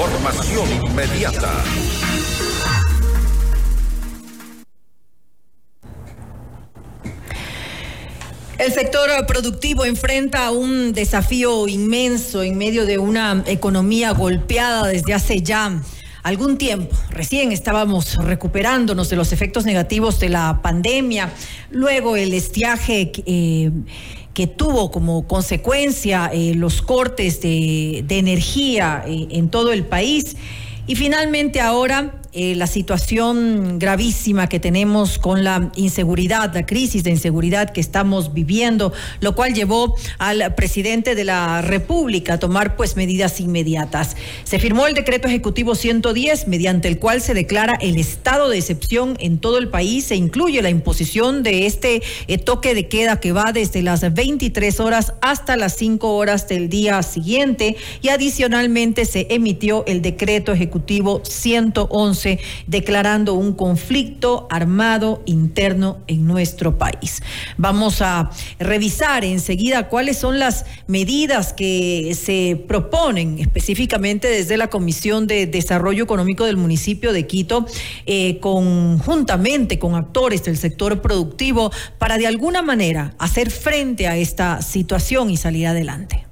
Información inmediata. El sector productivo enfrenta un desafío inmenso en medio de una economía golpeada desde hace ya algún tiempo. Recién estábamos recuperándonos de los efectos negativos de la pandemia, luego el estiaje eh, que tuvo como consecuencia eh, los cortes de, energía eh, en todo el país. Y finalmente ahora eh, la situación gravísima que tenemos con la inseguridad, la crisis de inseguridad que estamos viviendo, lo cual llevó al presidente de la República a tomar pues medidas inmediatas. Se firmó el decreto ejecutivo 110 mediante el cual se declara el estado de excepción en todo el país e incluye la imposición de este eh, toque de queda que va desde las 23 horas hasta las 5 horas del día siguiente y adicionalmente se emitió el decreto ejecutivo 111 declarando un conflicto armado interno en nuestro país. Vamos a revisar enseguida cuáles son las medidas que se proponen específicamente desde la Comisión de Desarrollo Económico del municipio de Quito, eh, conjuntamente con actores del sector productivo, para de alguna manera hacer frente a esta situación y salir adelante.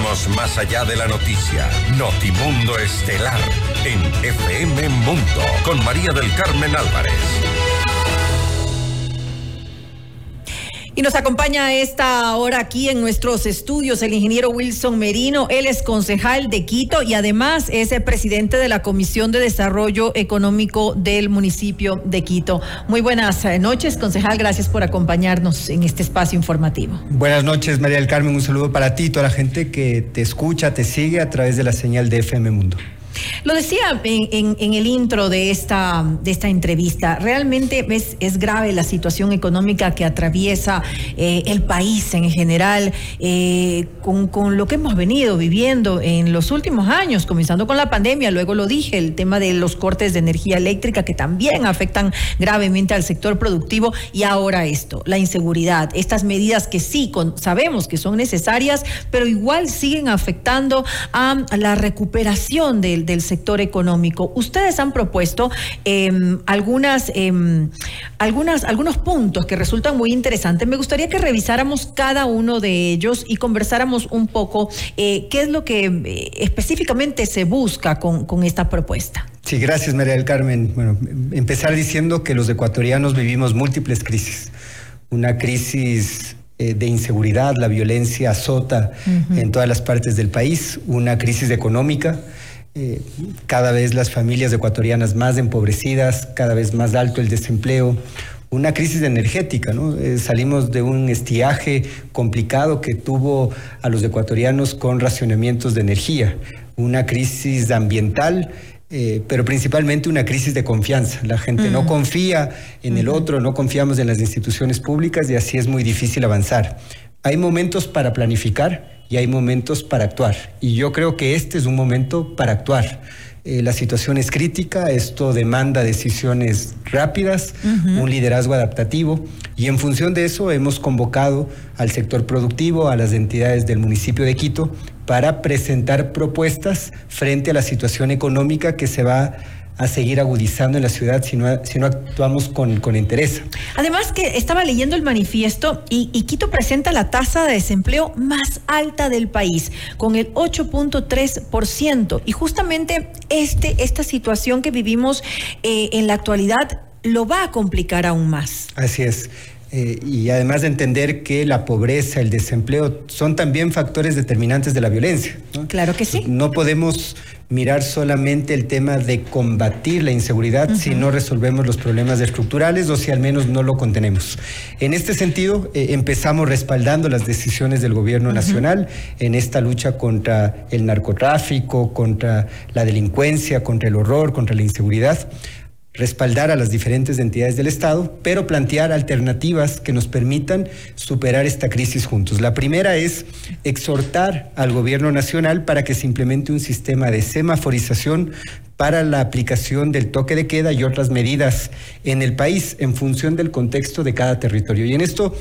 Vamos más allá de la noticia. Notimundo Estelar en FM Mundo con María del Carmen Álvarez. Y nos acompaña a esta hora aquí en nuestros estudios el ingeniero Wilson Merino. Él es concejal de Quito y además es el presidente de la Comisión de Desarrollo Económico del municipio de Quito. Muy buenas eh, noches, concejal. Gracias por acompañarnos en este espacio informativo. Buenas noches, María del Carmen. Un saludo para ti y toda la gente que te escucha, te sigue a través de la señal de FM Mundo. Lo decía en, el intro de esta, de esta entrevista, realmente es, es grave la situación económica que atraviesa eh, el país en general, eh, con, con, lo que hemos venido viviendo en los últimos años, comenzando con la pandemia, luego lo dije, el tema de los cortes de energía eléctrica que también afectan gravemente al sector productivo y ahora esto, la inseguridad, estas medidas que sí sabemos que son necesarias, pero igual siguen afectando a la recuperación del del sector económico. Ustedes han propuesto em, algunas, algunas, algunos puntos que resultan muy interesantes. Me gustaría que revisáramos cada uno de ellos y conversáramos un poco eh, qué es lo que eh, específicamente se busca con, con esta propuesta. Sí, gracias María del Carmen. Bueno, empezar diciendo que los ecuatorianos vivimos múltiples crisis. Una crisis eh, de inseguridad, la violencia azota en todas las partes del país, una crisis económica, eh, cada vez las familias ecuatorianas más empobrecidas, cada vez más alto el desempleo, una crisis energética, ¿no? Eh, salimos de un estiaje complicado que tuvo a los ecuatorianos con racionamientos de energía, una crisis ambiental. Eh, pero principalmente una crisis de confianza. La gente no confía en el otro, no confiamos en las instituciones públicas y así es muy difícil avanzar. Hay momentos para planificar, y hay momentos para actuar. Y yo creo que este es un momento para actuar. Eh, la situación es crítica, esto demanda decisiones rápidas, un liderazgo adaptativo y en función de eso hemos convocado al sector productivo, a las entidades del municipio de Quito para presentar propuestas frente a la situación económica que se va a seguir agudizando en la ciudad si no, si no actuamos con, con interés. Además que estaba leyendo el manifiesto y, Quito presenta la tasa de desempleo más alta del país, con el 8.3%. Y justamente este, esta situación que vivimos eh, en la actualidad lo va a complicar aún más. Así es. Eh, y además de entender que la pobreza, el desempleo son también factores determinantes de la violencia. Claro que sí. No podemos mirar solamente el tema de combatir la inseguridad si no resolvemos los problemas estructurales o si al menos no lo contenemos. En este sentido, eh, empezamos respaldando las decisiones del gobierno nacional en esta lucha contra el narcotráfico, contra la delincuencia, contra el horror, contra la inseguridad respaldar a las diferentes entidades del Estado, pero plantear alternativas que nos permitan superar esta crisis juntos. La primera es exhortar al gobierno nacional para que se implemente un sistema de semaforización para la aplicación del toque de queda y otras medidas en el país en función del contexto de cada territorio. Y en esto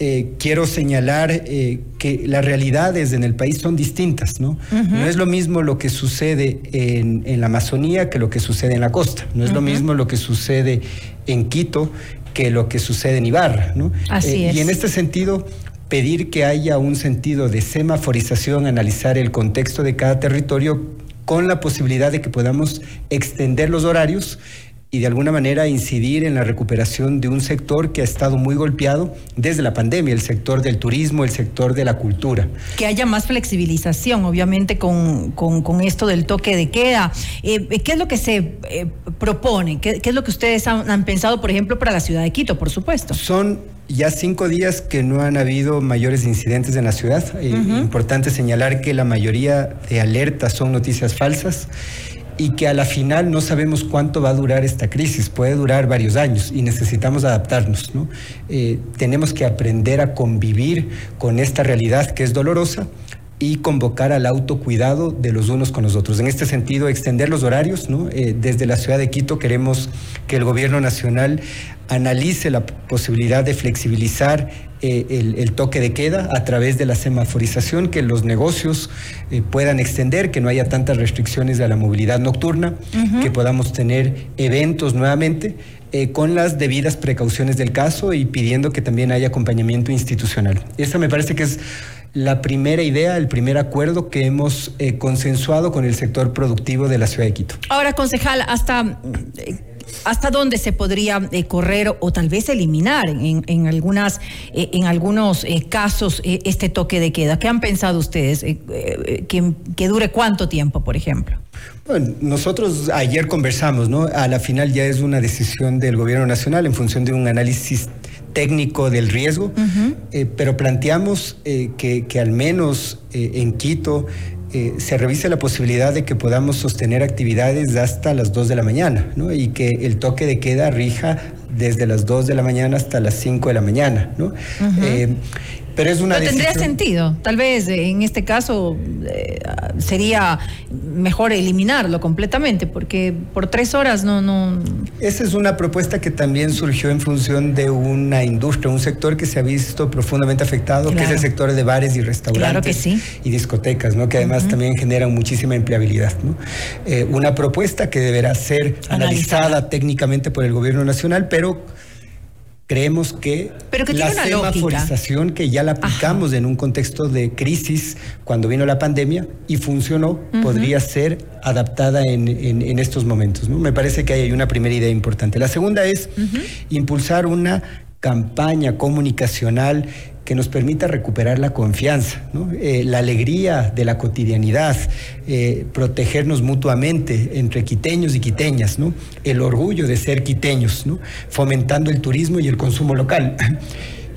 eh, quiero señalar eh, que las realidades en el país son distintas, ¿no? No es lo mismo lo que sucede en, la Amazonía que lo que sucede en la costa. No es lo mismo lo que sucede en Quito que lo que sucede en Ibarra, ¿no? Así eh, es. Y en este sentido, pedir que haya un sentido de semaforización, analizar el contexto de cada territorio con la posibilidad de que podamos extender los horarios y de alguna manera incidir en la recuperación de un sector que ha estado muy golpeado desde la pandemia, el sector del turismo, el sector de la cultura. Que haya más flexibilización, obviamente, con, con, esto del toque de queda. Eh, ¿Qué es lo que se eh, propone? ¿Qué, es lo que ustedes han, pensado, por ejemplo, para la ciudad de Quito, por supuesto? Son ya cinco días que no han habido mayores incidentes en la ciudad. Eh, Importante señalar que la mayoría de alertas son noticias falsas y que a la final no sabemos cuánto va a durar esta crisis, puede durar varios años y necesitamos adaptarnos. ¿no? Eh, tenemos que aprender a convivir con esta realidad que es dolorosa y convocar al autocuidado de los unos con los otros. En este sentido, extender los horarios. ¿no? Eh, desde la ciudad de Quito queremos que el gobierno nacional analice la posibilidad de flexibilizar eh, el, toque de queda a través de la semaforización, que los negocios eh, puedan extender, que no haya tantas restricciones a la movilidad nocturna, que podamos tener eventos nuevamente. con las debidas precauciones del caso y pidiendo que también haya acompañamiento institucional. Esa me parece que es la primera idea, el primer acuerdo que hemos eh, consensuado con el sector productivo de la ciudad de Quito. Ahora, concejal, hasta eh, ¿Hasta dónde se podría eh, correr o tal vez eliminar en, algunas, en algunos casos este toque de queda? ¿Qué han pensado ustedes? Que, que, dure cuánto tiempo, por ejemplo? Bueno, nosotros ayer conversamos, ¿no? A la final ya es una decisión del gobierno nacional en función de un análisis técnico del riesgo, eh, pero planteamos eh, que, al menos eh, en Quito se revise la posibilidad de que podamos sostener actividades hasta las 2 de la mañana ¿no? y que el toque de queda rija desde las 2 de la mañana hasta las 5 de la mañana. ¿no? Pero es una tendría sentido. Tal vez eh, en este caso eh, sería mejor eliminarlo completamente, porque por tres horas no, no. Esa es una propuesta que también surgió en función de una industria, un sector que se ha visto profundamente afectado, que es el sector de bares y restaurantes y discotecas, ¿no? Que además también generan muchísima empleabilidad. ¿no? Eh, una propuesta que deberá ser analizada técnicamente por el gobierno nacional, pero Creemos que, la semaforización que ya la aplicamos en un contexto de crisis cuando vino la pandemia y funcionó, podría ser adaptada en, estos momentos. ¿no? Me parece que hay una primera idea importante. La segunda es impulsar una campaña comunicacional que nos permita recuperar la confianza, eh, la alegría de la cotidianidad, eh, protegernos mutuamente entre quiteños y quiteñas, el orgullo de ser quiteños, fomentando el turismo y el consumo local.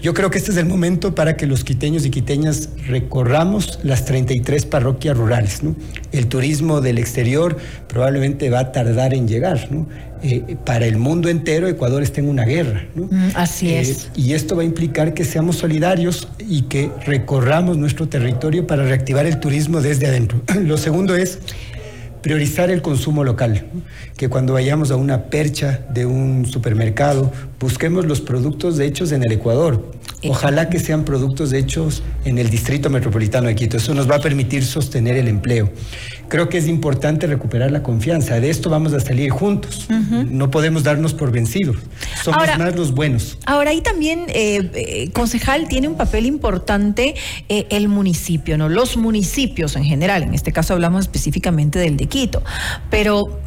Yo creo que este es el momento para que los quiteños y quiteñas recorramos las 33 parroquias rurales. ¿no? El turismo del exterior probablemente va a tardar en llegar. ¿no? Eh, para el mundo entero Ecuador está en una guerra. ¿no? Mm, así eh, es. Y esto va a implicar que seamos solidarios y que recorramos nuestro territorio para reactivar el turismo desde adentro. Lo segundo es priorizar el consumo local, que cuando vayamos a una percha de un supermercado busquemos los productos hechos en el Ecuador. Ojalá que sean productos hechos en el Distrito Metropolitano de Quito. Eso nos va a permitir sostener el empleo. Creo que es importante recuperar la confianza. De esto vamos a salir juntos. No podemos darnos por vencidos. Somos más los buenos. Ahora, ahí también, eh, eh, concejal, tiene un papel importante eh, el municipio, ¿no? Los municipios en general. En este caso hablamos específicamente del de Quito. Pero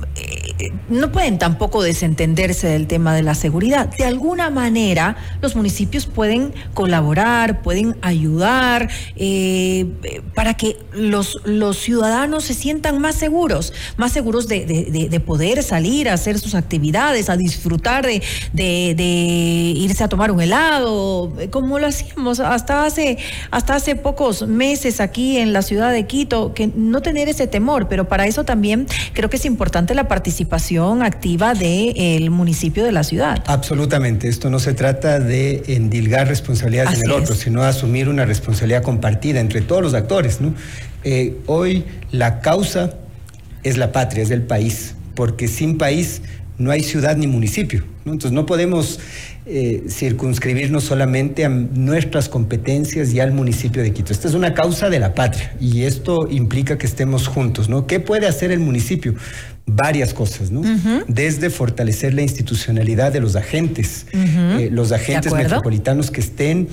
no pueden tampoco desentenderse del tema de la seguridad. De alguna manera, los municipios pueden colaborar, pueden ayudar eh, para que los, los ciudadanos se sientan más seguros, más seguros de, de, poder salir a hacer sus actividades, a disfrutar de, de, irse a tomar un helado, como lo hacíamos hasta hace, hasta hace pocos meses aquí en la ciudad de Quito, que no tener ese temor, pero para eso también creo que es importante la participación activa del municipio de la ciudad. Absolutamente, esto no se trata de endilgar responsabilidades en el otro, sino asumir una responsabilidad compartida entre todos los actores. ¿no? Eh, hoy la causa es la patria, es el país, porque sin país no hay ciudad ni municipio. Entonces no podemos eh, circunscribirnos solamente a nuestras competencias y al municipio de Quito. Esta es una causa de la patria y esto implica que estemos juntos. ¿no? ¿Qué puede hacer el municipio? varias cosas, ¿no? Desde fortalecer la institucionalidad de los agentes, eh, los agentes metropolitanos que estén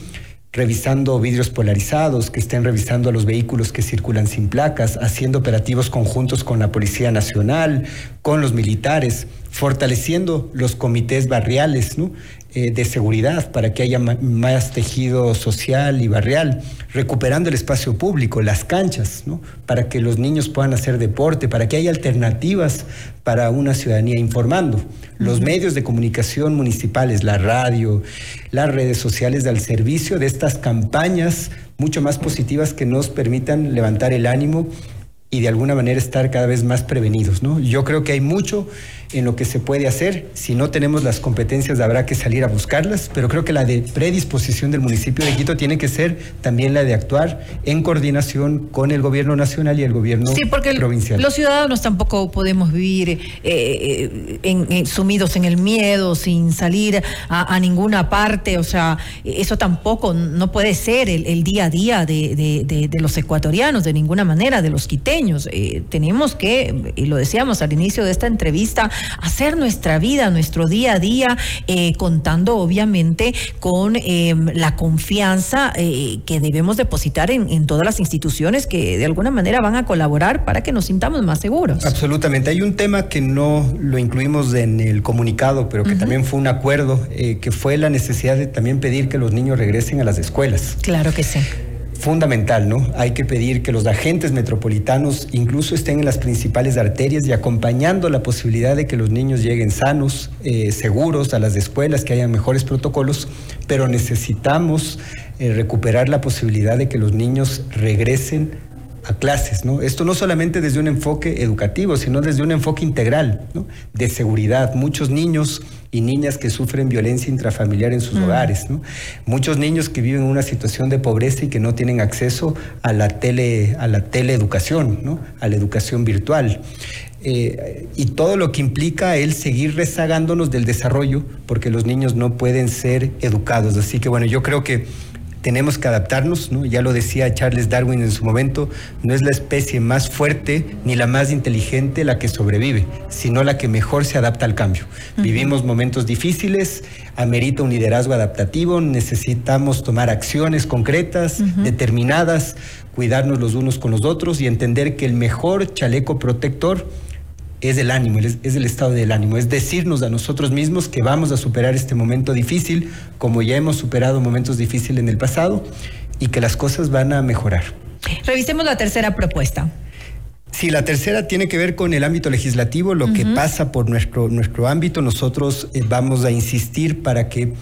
revisando vidrios polarizados, que estén revisando a los vehículos que circulan sin placas, haciendo operativos conjuntos con la Policía Nacional, con los militares, fortaleciendo los comités barriales, ¿no? Eh, de seguridad para que haya más tejido social y barrial, recuperando el espacio público, las canchas, ¿no? para que los niños puedan hacer deporte, para que haya alternativas para una ciudadanía informando. Los medios de comunicación municipales, la radio, las redes sociales al servicio de estas campañas mucho más positivas que nos permitan levantar el ánimo y de alguna manera estar cada vez más prevenidos. ¿no? Yo creo que hay mucho en lo que se puede hacer. Si no tenemos las competencias, habrá que salir a buscarlas, pero creo que la de predisposición del municipio de Quito tiene que ser también la de actuar en coordinación con el gobierno nacional y el gobierno sí, porque Los ciudadanos tampoco podemos vivir eh, eh, en, sumidos en el miedo, sin salir a, ninguna parte. O sea, eso tampoco no puede ser el, día a día de, los ecuatorianos, de ninguna manera, de los quiteños. Eh, tenemos que, y lo decíamos al inicio de esta entrevista, hacer nuestra vida, nuestro día a día, eh, contando obviamente con em, la confianza eh, que debemos depositar en, todas las instituciones que de alguna manera van a colaborar para que nos sintamos más seguros. Absolutamente. Hay un tema que no lo incluimos en el comunicado, pero que también fue un acuerdo, eh, que fue la necesidad de también pedir que los niños regresen a las escuelas. Claro que sí fundamental, ¿no? Hay que pedir que los agentes metropolitanos incluso estén en las principales arterias y acompañando la posibilidad de que los niños lleguen sanos, eh, seguros a las escuelas, que haya mejores protocolos, pero necesitamos eh, recuperar la posibilidad de que los niños regresen a clases, ¿no? Esto no solamente desde un enfoque educativo, sino desde un enfoque integral, ¿no? De seguridad. Muchos niños y niñas que sufren violencia intrafamiliar en sus mm. hogares, ¿no? Muchos niños que viven en una situación de pobreza y que no tienen acceso a la tele, a la teleeducación, ¿no? A la educación virtual. Eh, y todo lo que implica el seguir rezagándonos del desarrollo, porque los niños no pueden ser educados. Así que bueno, yo creo que tenemos que adaptarnos, ¿no? Ya lo decía Charles Darwin en su momento, no es la especie más fuerte ni la más inteligente la que sobrevive, sino la que mejor se adapta al cambio. Vivimos momentos difíciles, amerita un liderazgo adaptativo, necesitamos tomar acciones concretas, determinadas, cuidarnos los unos con los otros y entender que el mejor chaleco protector es el ánimo, es, el estado del ánimo, es decirnos a nosotros mismos que vamos a superar este momento difícil, como ya hemos superado momentos difíciles en el pasado, y que las cosas van a mejorar. Revisemos la tercera propuesta. Sí, la tercera tiene que ver con el ámbito legislativo, lo que pasa por nuestro, nuestro ámbito. Nosotros eh, vamos a insistir para que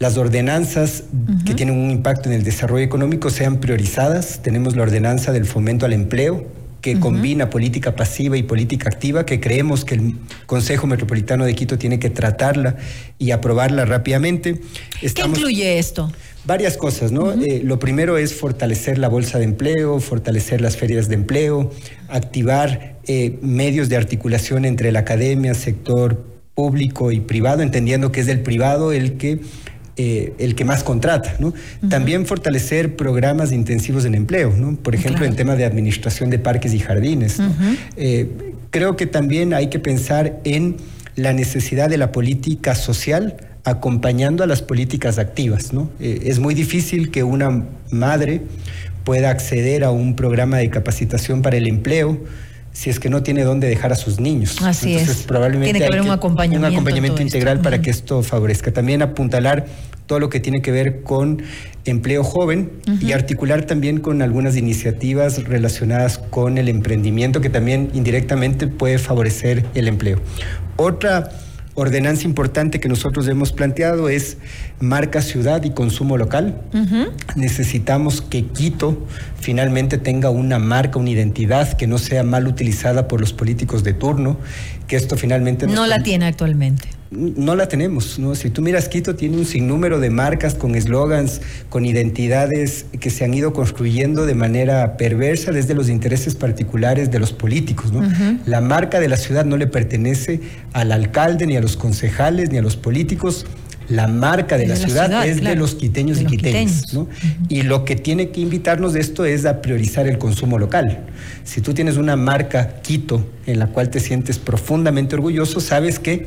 las ordenanzas que tienen un impacto en el desarrollo económico sean priorizadas. Tenemos la ordenanza del fomento al empleo, que combina política pasiva y política activa, que creemos que el Consejo Metropolitano de Quito tiene que tratarla y aprobarla rápidamente. ¿Qué incluye esto? Varias cosas, ¿no? Eh, lo primero es fortalecer la bolsa de empleo, fortalecer las ferias de empleo, activar eh, medios de articulación entre la academia, sector público y privado, entendiendo que es el privado el que eh, el que más contrata. ¿no? También fortalecer programas intensivos en empleo, ¿no? por ejemplo, en tema de administración de parques y jardines. Eh, creo que también hay que pensar en la necesidad de la política social acompañando a las políticas activas. ¿no? Eh, es muy difícil que una madre pueda acceder a un programa de capacitación para el empleo si es que no tiene dónde dejar a sus niños. Así es. Probablemente tiene que haber un acompañamiento, un acompañamiento integral para que esto favorezca. También apuntalar todo lo que tiene que ver con empleo joven y articular también con algunas iniciativas relacionadas con el emprendimiento que también indirectamente puede favorecer el empleo. Otra ordenanza importante que nosotros hemos planteado es marca ciudad y consumo local. Necesitamos que Quito finalmente tenga una marca, una identidad que no sea mal utilizada por los políticos de turno, que esto finalmente... No la tiene actualmente no la tenemos. ¿no? Si tú miras Quito, tiene un sinnúmero de marcas con eslogans, con identidades que se han ido construyendo de manera perversa desde los intereses particulares de los políticos. ¿no? La marca de la ciudad no le pertenece al alcalde, ni a los concejales, ni a los políticos. La marca de, la, ciudad, es de los quiteños y quiteños. ¿no? Y lo que tiene que invitarnos de esto es a priorizar el consumo local. Si tú tienes una marca Quito en la cual te sientes profundamente orgulloso, sabes que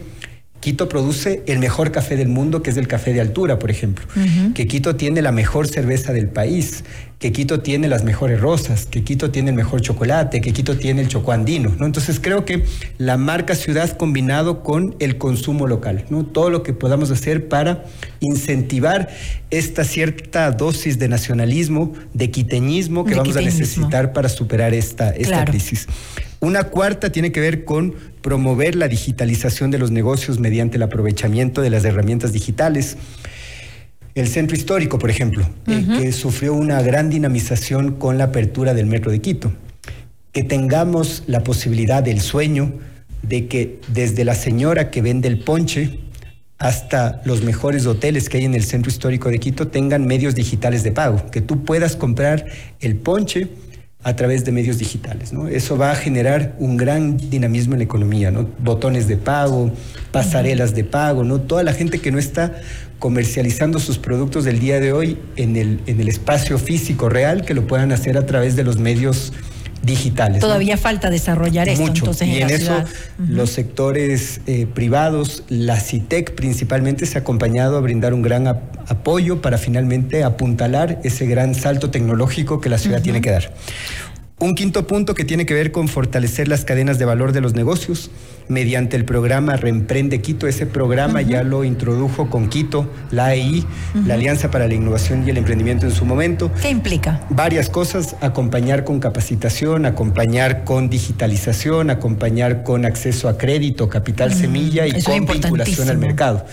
Quito produce el mejor café del mundo, que es el café de altura, por ejemplo. Que Quito tiene la mejor cerveza del país, que Quito tiene las mejores rosas, que Quito tiene el mejor chocolate, que Quito tiene el chocoandino, ¿no? Entonces creo que la marca ciudad combinado con el consumo local, ¿no? Todo lo que podamos hacer para incentivar esta cierta dosis de nacionalismo, de quiteñismo que vamos a necesitar para superar esta, esta crisis. Una cuarta tiene que ver con promover la digitalización de los negocios mediante el aprovechamiento de las herramientas digitales. El centro histórico, por ejemplo, eh, que sufrió una gran dinamización con la apertura del metro de Quito. Que tengamos la posibilidad del sueño de que desde la señora que vende el ponche hasta los mejores hoteles que hay en el centro histórico de Quito tengan medios digitales de pago, que tú puedas comprar el ponche a través de medios digitales. ¿no? Eso va a generar un gran dinamismo en la economía, ¿no? botones de pago, pasarelas de pago, ¿no? toda la gente que no está comercializando sus productos del día de hoy en el, en el espacio físico real, que lo puedan hacer a través de los medios digitales. Todavía falta desarrollar esto. Mucho. y en, eso los sectores eh, privados, la CITEC principalmente, se ha acompañado a brindar un gran apoyo para finalmente apuntalar ese gran salto tecnológico que la ciudad tiene que dar. Un quinto punto que tiene que ver con fortalecer las cadenas de valor de los negocios mediante el programa Reemprende Quito. Ese programa ya lo introdujo con Quito, la AEI, la Alianza para la Innovación y el Emprendimiento en su momento. ¿Qué implica? Varias cosas, acompañar con capacitación, acompañar con digitalización, acompañar con acceso a crédito, capital semilla y con vinculación al mercado.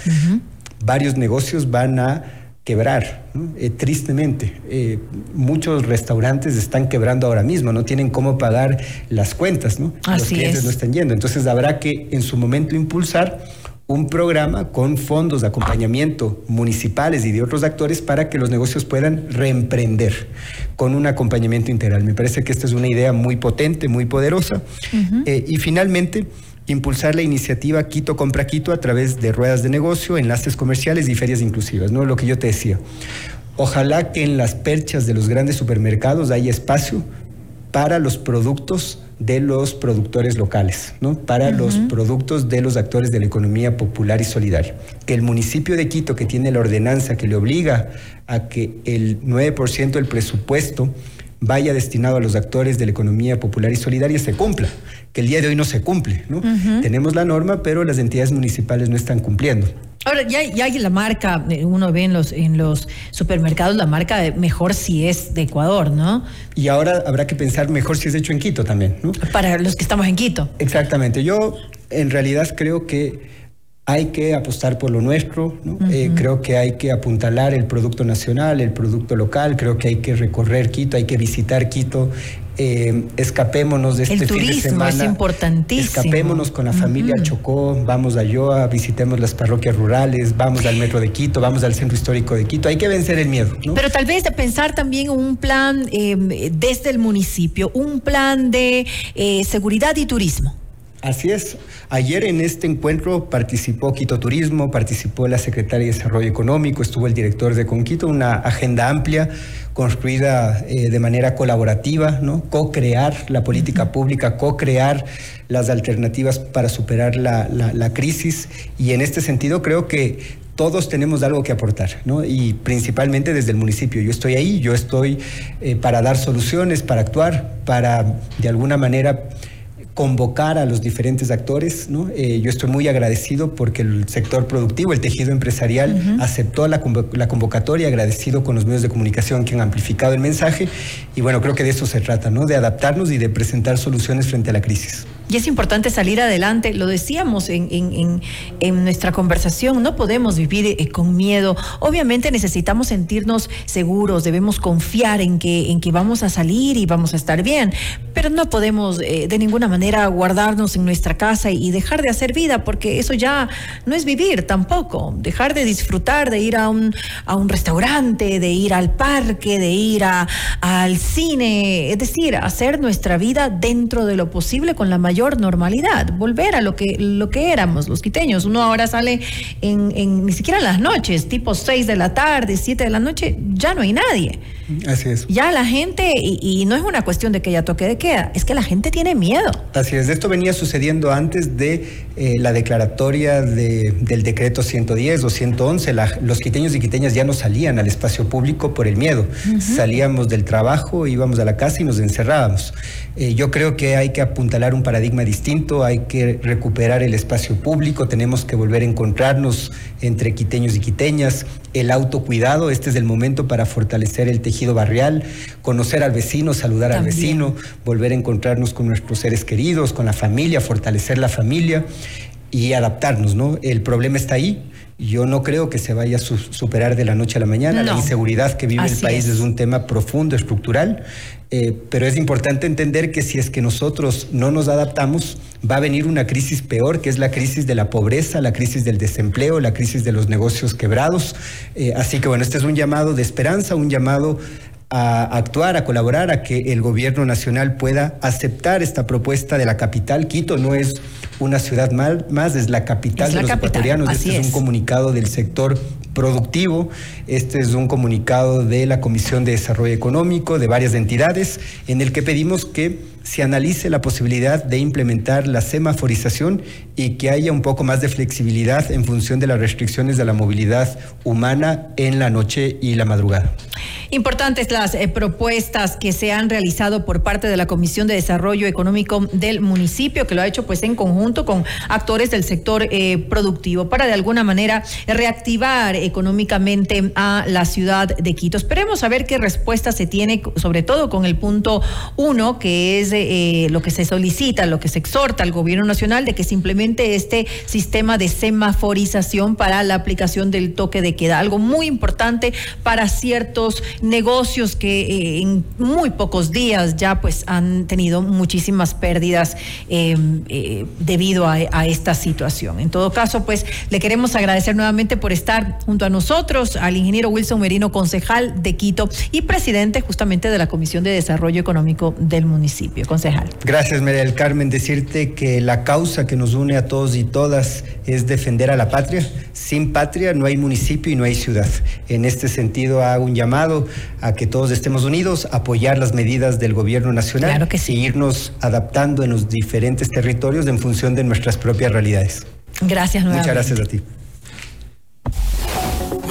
Varios negocios van a quebrar, eh, tristemente. Eh, muchos restaurantes están quebrando ahora mismo, no tienen cómo pagar las cuentas, ¿no? Los clientes no están yendo. Entonces habrá que en su momento impulsar un programa con fondos de acompañamiento municipales y de otros actores para que los negocios puedan reemprender con un acompañamiento integral. Me parece que esta es una idea muy potente, muy poderosa. Eh, y finalmente, impulsar la iniciativa Quito Compra Quito a través de ruedas de negocio, enlaces comerciales y ferias inclusivas, ¿no? Lo que yo te decía. Ojalá que en las perchas de los grandes supermercados haya espacio para los productos de los productores locales, ¿no? para los productos de los actores de la economía popular y solidaria. Que el municipio de Quito, que tiene la ordenanza que le obliga a que el 9% del presupuesto vaya destinado a los actores de la economía popular y solidaria se cumpla, que el día de hoy no se cumple. ¿no? Tenemos la norma, pero las entidades municipales no están cumpliendo. Ahora, ya, ya hay la marca, eh, uno ve en los, en los supermercados la marca de mejor si es de Ecuador, ¿no? Y ahora habrá que pensar mejor si es hecho en Quito también, ¿no? Para los que estamos en Quito. Exactamente. Yo en realidad creo que hay que apostar por lo nuestro, eh, creo que hay que apuntalar el producto nacional, el producto local, creo que hay que recorrer Quito, hay que visitar Quito, eh, escapémonos de este fin de semana. es importantísimo. Escapémonos con la familia Chocó, vamos a Yoa, visitemos las parroquias rurales, vamos al metro de Quito, vamos al centro histórico de Quito. Hay que vencer el miedo. Pero tal vez de pensar también un plan eh, desde el municipio, un plan de seguridad y turismo. Así es. Ayer en este encuentro participó Quito Turismo, participó la secretaria de Desarrollo Económico, estuvo el director de Conquito, una agenda amplia construida eh, de manera colaborativa, ¿no? Co-crear la política pública, co-crear las alternativas para superar la, crisis. Y en este sentido creo que todos tenemos algo que aportar, ¿no? Y principalmente desde el municipio. Yo estoy ahí, yo estoy eh, para dar soluciones, para actuar, para de alguna manera convocar a los diferentes actores. ¿no? Eh, yo estoy muy agradecido porque el sector productivo, el tejido empresarial, aceptó la, la, convocatoria, agradecido con los medios de comunicación que han amplificado el mensaje. Y bueno, creo que de eso se trata, ¿no? de adaptarnos y de presentar soluciones frente a la crisis. Y es importante salir adelante, lo decíamos en, en, en, nuestra conversación, no podemos vivir eh, con miedo. Obviamente necesitamos sentirnos seguros, debemos confiar en que, en que vamos a salir y vamos a estar bien, pero no podemos eh, de ninguna manera guardarnos en nuestra casa y, dejar de hacer vida, porque eso ya no es vivir tampoco. Dejar de disfrutar, de ir a un, a un restaurante, de ir al parque, de ir a, al cine, es decir, hacer nuestra vida dentro de lo posible con la mayor mayor normalidad, volver a lo que, lo que éramos los quiteños. Uno ahora sale en, ni siquiera en las noches, tipo 6 de la tarde, 7 de la noche, ya no hay nadie. Así es. Ya la gente, y, no es una cuestión de que ya toque de queda, es que la gente tiene miedo. Así es, esto venía sucediendo antes de eh, la declaratoria del decreto 110 o 111. los quiteños y quiteñas ya no salían al espacio público por el miedo. Salíamos del trabajo, íbamos a la casa y nos encerrábamos. Eh, yo creo que hay que apuntalar un paradigma distinto, hay que recuperar el espacio público, tenemos que volver a encontrarnos entre quiteños y quiteñas, el autocuidado, este es el momento para fortalecer el tejido barrial, conocer al vecino, saludar al vecino, volver a encontrarnos con nuestros seres queridos, con la familia, fortalecer la familia y adaptarnos, ¿no? El problema está ahí, yo no creo que se vaya a superar de la noche a la mañana. La inseguridad que vive el país es. un tema profundo, estructural, eh, pero es importante entender que si es que nosotros no nos adaptamos, va a venir una crisis peor, que es la crisis de la pobreza, la crisis del desempleo, la crisis de los negocios quebrados. Eh, así que bueno, este es un llamado de esperanza, un llamado a actuar, a colaborar, a que el gobierno nacional pueda aceptar esta propuesta de la capital. Quito no es una ciudad más, es la capital de los ecuatorianos. Este es un comunicado del sector productivo. Este es un comunicado de la Comisión de Desarrollo Económico, de varias entidades, en el que pedimos que se analice la posibilidad de implementar la semaforización y que haya un poco más de flexibilidad en función de las restricciones de la movilidad humana en la noche y la madrugada. Importantes las eh, propuestas que se han realizado por parte de la Comisión de Desarrollo Económico del municipio, que lo ha hecho pues en conjunto con actores del sector eh, productivo para de alguna manera reactivar económicamente a la ciudad de Quito. Esperemos a ver qué respuesta se tiene, sobre todo con el punto uno, que es eh, lo que se solicita, lo que se exhorta al gobierno nacional de que simplemente este sistema de semaforización para la aplicación del toque de queda, algo muy importante para ciertos negocios que eh, en muy pocos días ya pues han tenido muchísimas pérdidas em, eh, debido a, esta situación. En todo caso, pues le queremos agradecer nuevamente por estar junto a nosotros, al ingeniero Wilson Merino, concejal de Quito y presidente justamente de la Comisión de Desarrollo Económico del municipio. Concejal. Gracias, María del Carmen. Decirte que la causa que nos une a todos y todas es defender a la patria. Sin patria no hay municipio y no hay ciudad. En este sentido hago un llamado a que todos estemos unidos, apoyar las medidas del gobierno nacional claro que seguirnos adaptando en los diferentes territorios en función de nuestras propias realidades. Gracias nuevamente. Muchas gracias a ti.